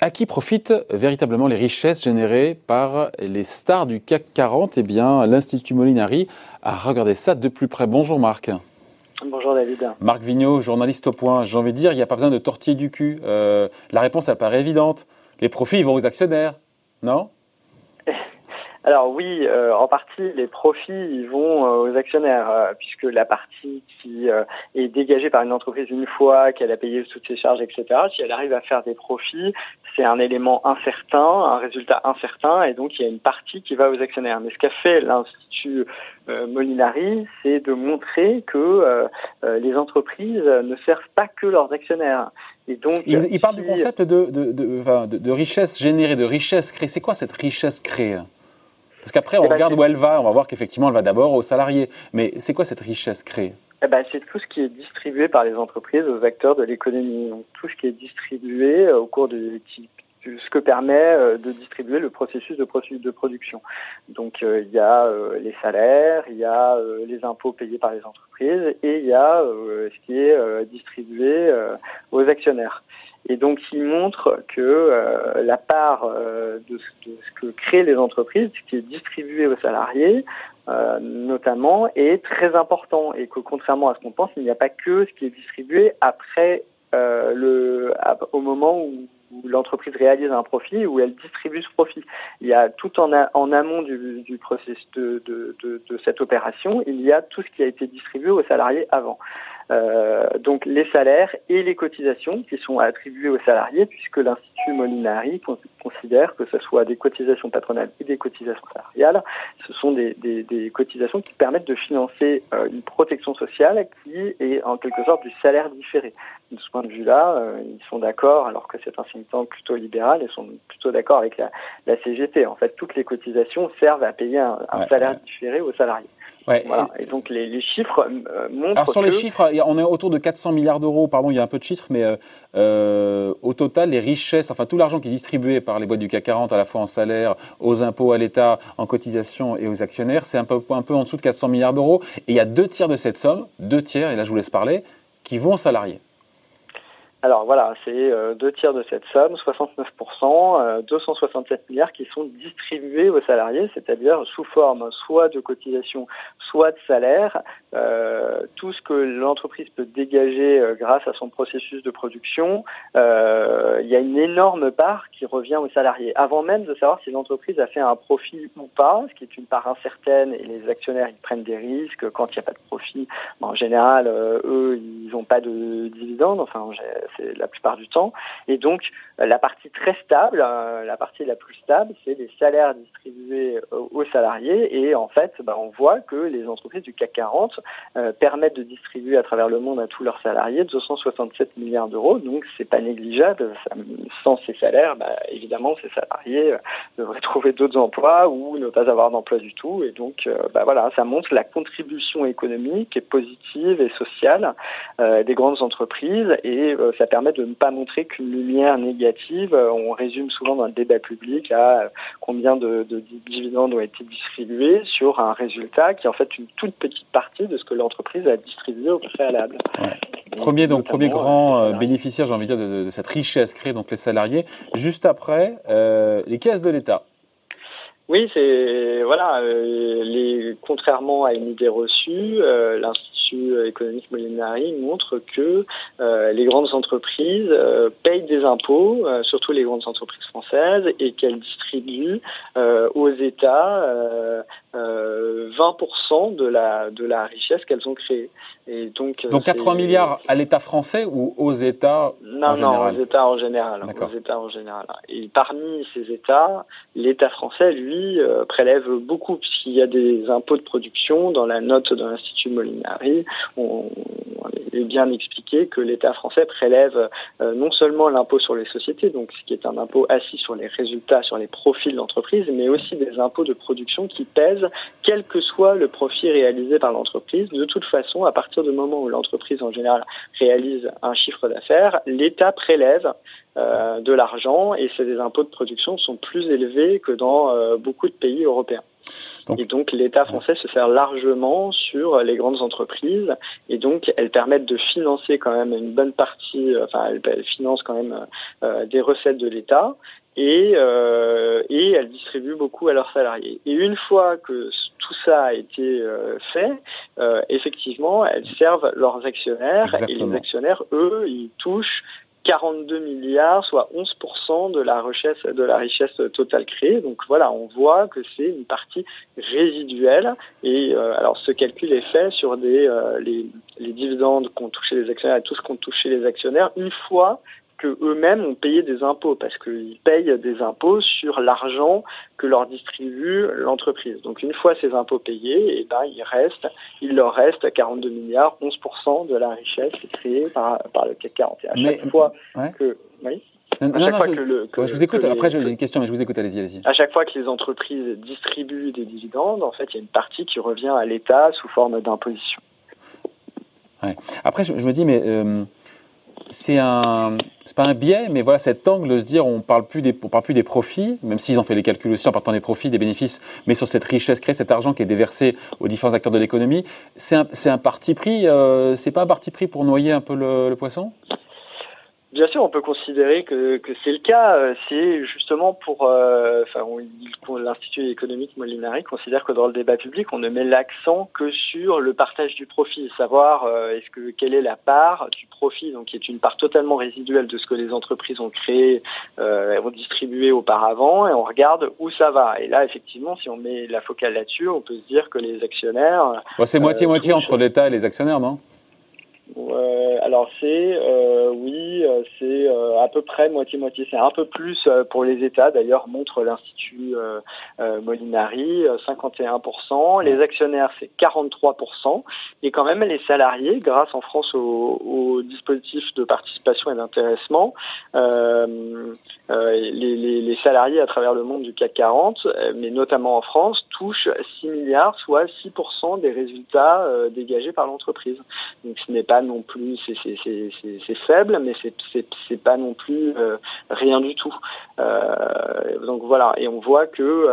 À qui profitent véritablement les richesses générées par les stars du CAC 40 Eh bien, l'Institut Molinari a regardé ça de plus près. Bonjour Marc. Bonjour David. Marc Vigneault, journaliste au point. J'ai envie de dire, il n'y a pas besoin de tortiller du cul. Euh, la réponse, elle paraît évidente. Les profits, ils vont aux actionnaires, non? Alors oui, euh, en partie, les profits ils vont euh, aux actionnaires, euh, puisque la partie qui est dégagée par une entreprise une fois qu'elle a payé toutes ses charges, etc., si elle arrive à faire des profits, c'est un élément incertain, un résultat incertain, et donc il y a une partie qui va aux actionnaires. Mais ce qu'a fait l'Institut Molinari, c'est de montrer que les entreprises ne servent pas que leurs actionnaires. Et donc, il, parle du concept de, de, de, de richesse générée, de richesse créée. C'est quoi cette richesse créée? Parce qu'après, on regarde où elle va, on va voir qu'effectivement, elle va d'abord aux salariés. Mais c'est quoi cette richesse créée? Eh ben, c'est tout ce qui est distribué par les entreprises aux acteurs de l'économie. Tout ce qui est distribué euh, au cours de ce que permet euh, de distribuer le processus de, de production. Donc euh, il y a les salaires, il y a les impôts payés par les entreprises et il y a ce qui est distribué aux actionnaires. Et donc, il montre que euh, la part euh, de, ce, que créent les entreprises, ce qui est distribué aux salariés, euh, notamment, est très important et que contrairement à ce qu'on pense, il n'y a pas que ce qui est distribué après le, au moment où l'entreprise réalise un profit ou elle distribue ce profit. Il y a tout en, amont du, du processus de, cette opération, il y a tout ce qui a été distribué aux salariés avant. Euh, donc les salaires et les cotisations qui sont attribuées aux salariés, puisque l'Institut Molinari considère que ce soit des cotisations patronales et des cotisations salariales, ce sont des, des, des cotisations qui permettent de financer euh, une protection sociale qui est en quelque sorte du salaire différé. De ce point de vue-là, euh, ils sont d'accord, alors que c'est un think tank plutôt libéral, ils sont plutôt d'accord avec la, la, CGT. En fait, toutes les cotisations servent à payer un, un salaire différé aux salariés. Ouais. Voilà. Et donc les, les chiffres euh, montrent. Alors sur les chiffres, on est autour de 400 milliards d'euros. Pardon, il y a un peu de chiffres, mais euh, euh, au total, les richesses, enfin tout l'argent qui est distribué par les boîtes du CAC 40, à la fois en salaire, aux impôts, à l'État, en cotisations et aux actionnaires, c'est un peu, un peu en dessous de 400 milliards d'euros. Et il y a deux tiers de cette somme, deux tiers, et là je vous laisse parler, qui vont aux salariés. Alors voilà, c'est euh, deux tiers de cette somme, 69%, 267 euh, milliards qui sont distribués aux salariés, c'est-à-dire sous forme soit de cotisation, soit de salaire. Euh, tout ce que l'entreprise peut dégager euh, grâce à son processus de production, il y a une énorme part qui revient aux salariés. Avant même de savoir si l'entreprise a fait un profit ou pas, ce qui est une part incertaine et les actionnaires ils prennent des risques quand il n'y a pas de profit. en général, eux ils n'ont pas de dividendes. Enfin, c'est la plupart du temps. Et donc, euh, la partie très stable, euh, la partie la plus stable, c'est les salaires distribués euh, aux salariés. Et en fait, bah, on voit que les entreprises du CAC 40 permettent de distribuer à travers le monde à tous leurs salariés 267 milliards d'euros. Donc, c'est pas négligeable. Sans ces salaires, bah, évidemment, ces salariés devraient trouver d'autres emplois ou ne pas avoir d'emploi du tout. Et donc, bah, voilà, ça montre la contribution économique et positive et sociale des grandes entreprises et ça permet de ne pas montrer qu'une lumière négative. Euh, on résume souvent dans le débat public à euh, combien de, dividendes ont été distribués sur un résultat qui est en fait une toute petite partie de ce que l'entreprise a distribué au préalable. Premier, donc, premier grand euh, bénéficiaire, j'ai envie de dire, de, cette richesse créée, donc les salariés. Juste après, les caisses de l'État. Oui, c'est voilà. les, contrairement à une idée reçue, euh, économique Molinari montre que euh, les grandes entreprises euh, payent des impôts, surtout les grandes entreprises françaises, et qu'elles distribuent aux États 20% de la, de la richesse qu'elles ont créée. Et donc, donc 80 milliards à l'État français ou aux États non, en général Non, aux États en général. Aux États en général. Et parmi ces États, l'État français, lui, prélève beaucoup, puisqu'il y a des impôts de production dans la note de l'Institut Molinari on, est bien expliqué que l'État français prélève euh, non seulement l'impôt sur les sociétés, donc ce qui est un impôt assis sur les résultats, sur les profits de l'entreprise, mais aussi des impôts de production qui pèsent quel que soit le profit réalisé par l'entreprise. De toute façon, à partir du moment où l'entreprise en général réalise un chiffre d'affaires, l'État prélève de l'argent et ces impôts de production sont plus élevés que dans beaucoup de pays européens. et donc l'État français se sert largement sur les grandes entreprises et donc elles permettent de financer quand même une bonne partie, enfin elles, financent quand même des recettes de l'État et, euh, et elles distribuent beaucoup à leurs salariés. Et une fois que tout ça a été euh, fait, euh, effectivement, elles servent leurs actionnaires et les actionnaires, eux, ils touchent 42 milliards, soit 11% de la richesse de la richesse totale créée. Donc voilà, on voit que c'est une partie résiduelle. Et euh, alors ce calcul est fait sur des les, les dividendes qu'ont touché les actionnaires et tout ce qu'ont touché les actionnaires une fois eux-mêmes ont payé des impôts parce qu'ils payent des impôts sur l'argent que leur distribue l'entreprise. Donc une fois ces impôts payés, et eh ben il reste, il leur reste 42 milliards, 11% de la richesse créée par, par le CAC 40. Et à chaque fois que oui? je, vous écoute. Après, j'ai une question, mais je vous écoute. Allez-y, allez-y. À chaque fois que les entreprises distribuent des dividendes, en fait, il y a une partie qui revient à l'État sous forme d'imposition. Ouais. Après, je, me dis, mais euh, c'est un, c'est pas un biais, mais voilà cet angle de se dire on parle plus des, on parle plus des profits, même s'ils ont fait les calculs aussi en partant des profits, des bénéfices, mais sur cette richesse créée, cet argent qui est déversé aux différents acteurs de l'économie, c'est un, c'est un parti pris, euh, c'est pas un parti pris pour noyer un peu le poisson? Bien sûr, on peut considérer que, que c'est le cas. Euh, c'est justement pour, euh, enfin, l'Institut économique Molinari considère que dans le débat public, on ne met l'accent que sur le partage du profit, savoir euh, est-ce que quelle est la part du profit, donc qui est une part totalement résiduelle de ce que les entreprises ont créé, euh, ont distribué auparavant, et on regarde où ça va. Et là, effectivement, si on met la focale là-dessus, on peut se dire que les actionnaires. c'est moitié moitié entre l'État et les actionnaires, non? Alors c'est euh, oui, euh, c'est euh, à peu près moitié-moitié. C'est un peu plus pour les États. D'ailleurs, montre l'Institut Molinari, 51%. Les actionnaires, c'est 43%. Et quand même, les salariés, grâce en France au, dispositif de participation et d'intéressement, les, les, les, salariés à travers le monde du CAC 40, mais notamment en France, touchent 6 milliards, soit 6% des résultats dégagés par l'entreprise. Donc ce n'est pas non plus, c'est faible, mais c'est pas non plus euh, rien du tout. Euh, donc voilà, et on voit que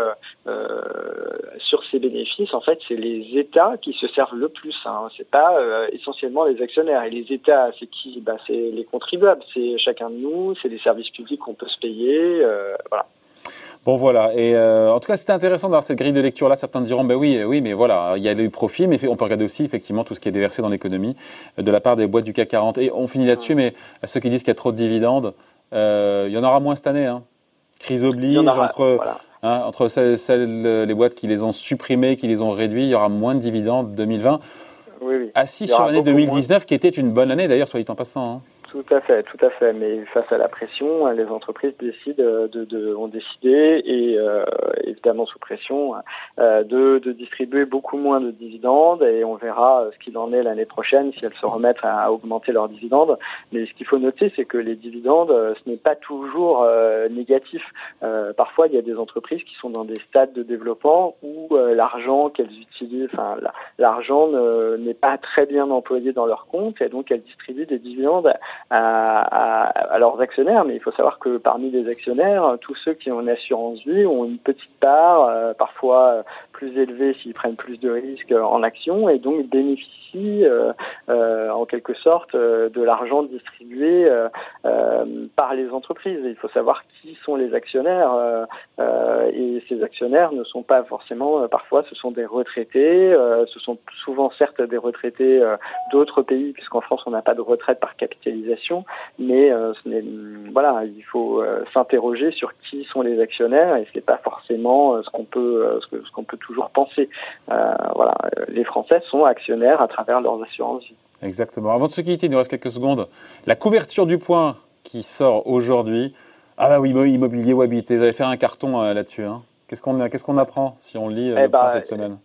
euh, sur ces bénéfices, en fait, c'est les États qui se servent le plus. Hein. C'est pas essentiellement les actionnaires. Et les États, c'est qui? Bah, C'est les contribuables, c'est chacun de nous, c'est les services publics qu'on peut se payer. voilà. Bon voilà, et euh, en tout cas c'était intéressant d'avoir cette grille de lecture là. Certains diront ben oui, oui, mais voilà, il y a du profit, mais on peut regarder aussi effectivement tout ce qui est déversé dans l'économie euh, de la part des boîtes du CAC 40. Et on finit là-dessus, mais à ceux qui disent qu'il y a trop de dividendes, euh, il y en aura moins cette année. Hein. Crise oblige entre hein, entre celles, les boîtes qui les ont supprimées, qui les ont réduits, il y aura moins de dividendes 2020. Oui, oui. Assis sur l'année 2019, qui était une bonne année d'ailleurs, soit dit en passant. Hein. Tout à fait, tout à fait. Mais face à la pression, les entreprises décident de, de ont décidé et euh, évidemment sous pression euh, de, de, distribuer beaucoup moins de dividendes et on verra ce qu'il en est l'année prochaine si elles se remettent à, augmenter leurs dividendes. Mais ce qu'il faut noter, c'est que les dividendes, ce n'est pas toujours euh, négatif. Euh, parfois, il y a des entreprises qui sont dans des stades de développement où euh, l'argent qu'elles utilisent, enfin l'argent n'est pas très bien employé dans leur compte et donc elles distribuent des dividendes à, à, leurs actionnaires, mais il faut savoir que parmi les actionnaires, tous ceux qui ont une assurance vie ont une petite part, euh, parfois plus élevée s'ils prennent plus de risques en action, et donc bénéficient euh, euh, en quelque sorte de l'argent distribué par les entreprises. il faut savoir qui sont les actionnaires, et ces actionnaires ne sont pas forcément, parfois ce sont des retraités, ce sont souvent certes des retraités d'autres pays, puisqu'en France on n'a pas de retraite par capitalisation mais euh, voilà, il faut euh, s'interroger sur qui sont les actionnaires et c'est pas forcément euh, ce qu'on peut ce qu'on peut toujours penser. voilà, les Français sont actionnaires à travers leurs assurances Exactement. Avant de se quitter, il nous reste quelques secondes. La couverture du point qui sort aujourd'hui. Ah bah oui, immobilier ou habité. Vous avez fait un carton là-dessus. Hein. Qu'est-ce qu'on qu'est-ce qu'on apprend si on lit eh bah, cette semaine?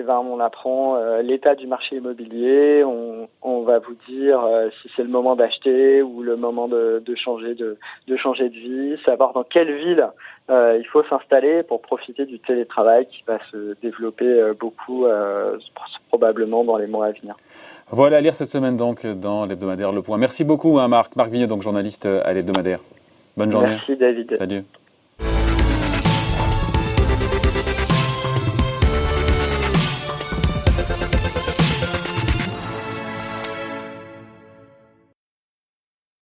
Et ben, on apprend euh, l'état du marché immobilier, on, on va vous dire euh, si c'est le moment d'acheter ou le moment de, de changer de, de, changer de vie, savoir dans quelle ville euh, il faut s'installer pour profiter du télétravail qui va se développer beaucoup probablement dans les mois à venir. Voilà à lire cette semaine donc dans l'hebdomadaire Le Point. Merci beaucoup hein, Marc. Marc Vignot, donc journaliste à l'hebdomadaire. Bonne journée. Merci David. Salut.